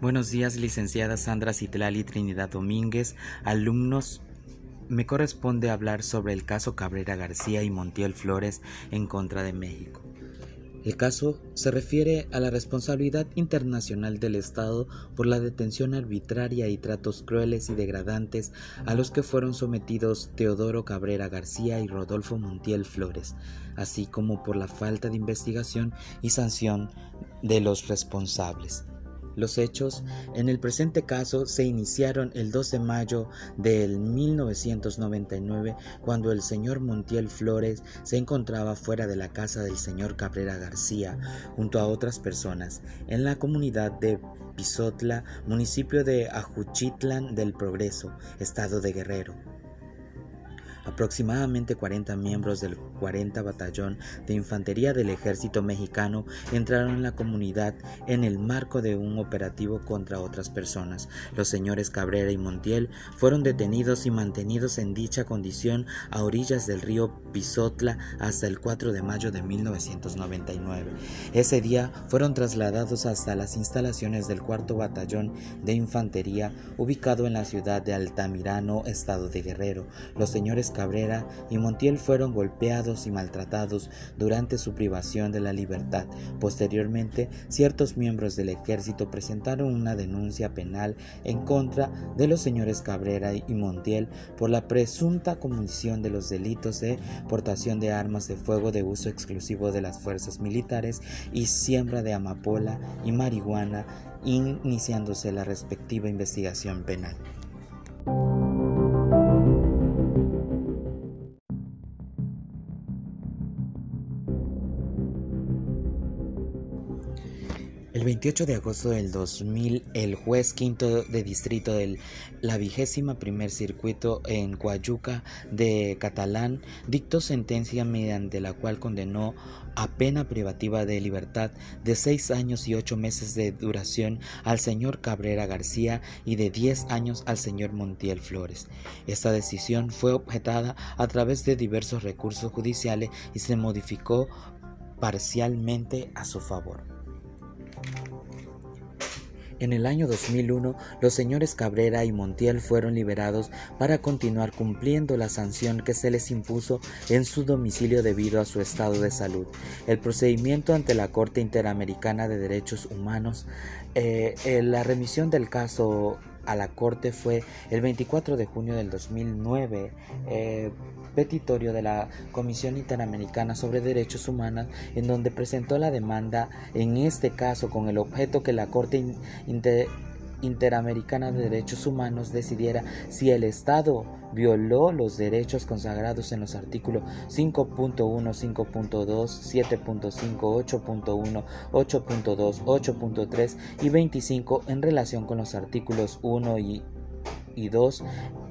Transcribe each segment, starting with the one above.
Buenos días, licenciada Sandra Citlali Trinidad Domínguez, alumnos. Me corresponde hablar sobre el caso Cabrera García y Montiel Flores en contra de México. El caso se refiere a la responsabilidad internacional del Estado por la detención arbitraria y tratos crueles y degradantes a los que fueron sometidos Teodoro Cabrera García y Rodolfo Montiel Flores, así como por la falta de investigación y sanción de los responsables. Los hechos en el presente caso se iniciaron el 2 de mayo del 1999 cuando el señor Montiel Flores se encontraba fuera de la casa del señor Cabrera García junto a otras personas en la comunidad de Pisotla, municipio de Ajuchitlan del Progreso, estado de Guerrero. Aproximadamente 40 miembros del 40 Batallón de Infantería del Ejército Mexicano entraron en la comunidad en el marco de un operativo contra otras personas. Los señores Cabrera y Montiel fueron detenidos y mantenidos en dicha condición a orillas del río Pisotla hasta el 4 de mayo de 1999. Ese día fueron trasladados hasta las instalaciones del cuarto Batallón de Infantería ubicado en la ciudad de Altamirano, estado de Guerrero. Los señores Cabrera y Montiel fueron golpeados y maltratados durante su privación de la libertad. Posteriormente, ciertos miembros del ejército presentaron una denuncia penal en contra de los señores Cabrera y Montiel por la presunta comisión de los delitos de portación de armas de fuego de uso exclusivo de las fuerzas militares y siembra de amapola y marihuana, iniciándose la respectiva investigación penal. 28 de agosto del 2000, el juez quinto de distrito de la vigésima primer circuito en Coayuca de Catalán dictó sentencia mediante la cual condenó a pena privativa de libertad de seis años y ocho meses de duración al señor Cabrera García y de diez años al señor Montiel Flores. Esta decisión fue objetada a través de diversos recursos judiciales y se modificó parcialmente a su favor. En el año 2001, los señores Cabrera y Montiel fueron liberados para continuar cumpliendo la sanción que se les impuso en su domicilio debido a su estado de salud. El procedimiento ante la Corte Interamericana de Derechos Humanos, eh, eh, la remisión del caso a la Corte fue el 24 de junio del 2009, eh, petitorio de la Comisión Interamericana sobre Derechos Humanos, en donde presentó la demanda, en este caso con el objeto que la Corte Interamericana de Derechos Humanos decidiera si el Estado violó los derechos consagrados en los artículos 5.1, 5.2, 7.5, 8.1, 8.2, 8.3 y 25 en relación con los artículos 1 y y 2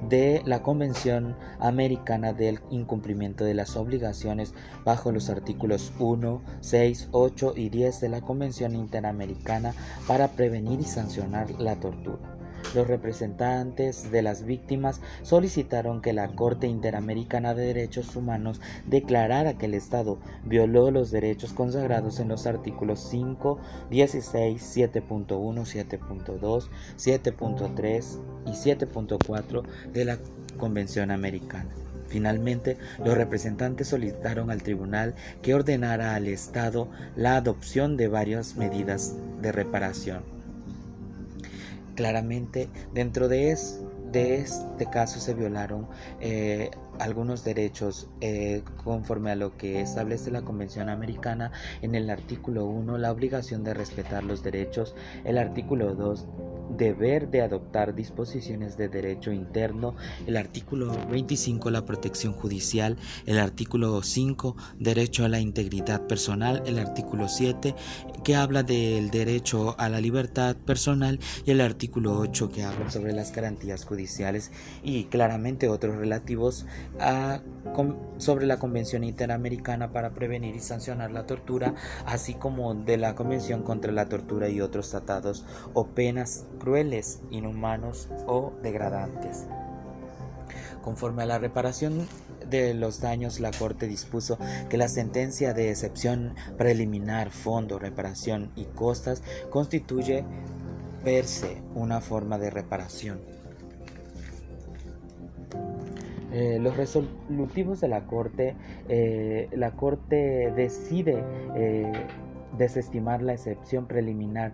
de la Convención Americana del Incumplimiento de las Obligaciones bajo los artículos 1, 6, 8 y 10 de la Convención Interamericana para prevenir y sancionar la tortura. Los representantes de las víctimas solicitaron que la Corte Interamericana de Derechos Humanos declarara que el Estado violó los derechos consagrados en los artículos 5, 16, 7.1, 7.2, 7.3 y 7.4 de la Convención Americana. Finalmente, los representantes solicitaron al tribunal que ordenara al Estado la adopción de varias medidas de reparación. Claramente, dentro de, este caso se violaron eh, algunos derechos eh, conforme a lo que establece la Convención Americana en el artículo 1, la obligación de respetar los derechos, el artículo 2, deber de adoptar disposiciones de derecho interno, el artículo 25 la protección judicial, el artículo 5 derecho a la integridad personal, el artículo 7 que habla del derecho a la libertad personal y el artículo 8 que habla sobre las garantías judiciales y claramente otros relativos a, sobre la Convención Interamericana para prevenir y sancionar la tortura, así como de la Convención contra la tortura y otros tratados o penas crueles, inhumanos o degradantes. Conforme a la reparación de los daños, la Corte dispuso que la sentencia de excepción preliminar, fondo, reparación y costas constituye per se una forma de reparación. Eh, los resolutivos de la Corte, eh, la Corte decide eh, desestimar la excepción preliminar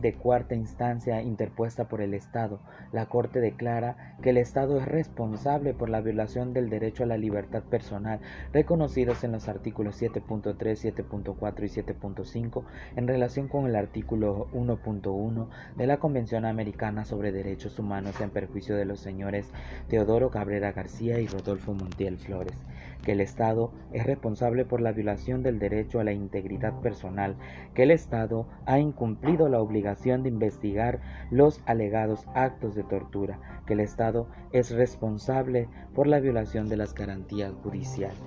de cuarta instancia interpuesta por el Estado. La Corte declara que el Estado es responsable por la violación del derecho a la libertad personal reconocidos en los artículos 7.3, 7.4 y 7.5 en relación con el artículo 1.1 de la Convención Americana sobre Derechos Humanos en perjuicio de los señores Teodoro Cabrera García y Rodolfo Montiel Flores, que el Estado es responsable por la violación del derecho a la integridad personal, que el Estado ha incumplido la obligación de investigar los alegados actos de tortura, que el Estado es responsable por la violación de las garantías judiciales,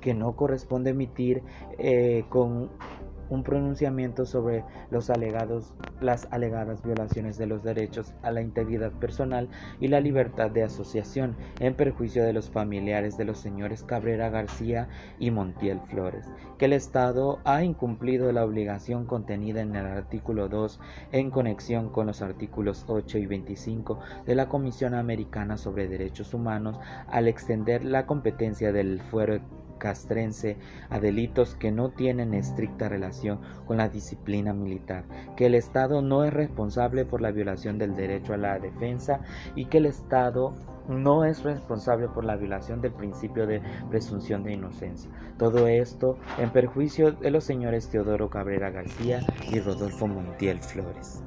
que no corresponde emitir eh, con un pronunciamiento sobre los alegados, las alegadas violaciones de los derechos a la integridad personal y la libertad de asociación en perjuicio de los familiares de los señores Cabrera García y Montiel Flores, que el Estado ha incumplido la obligación contenida en el artículo 2 en conexión con los artículos 8 y 25 de la Comisión Americana sobre Derechos Humanos al extender la competencia del fuero castrense a delitos que no tienen estricta relación con la disciplina militar, que el Estado no es responsable por la violación del derecho a la defensa y que el Estado no es responsable por la violación del principio de presunción de inocencia. Todo esto en perjuicio de los señores Teodoro Cabrera García y Rodolfo Montiel Flores.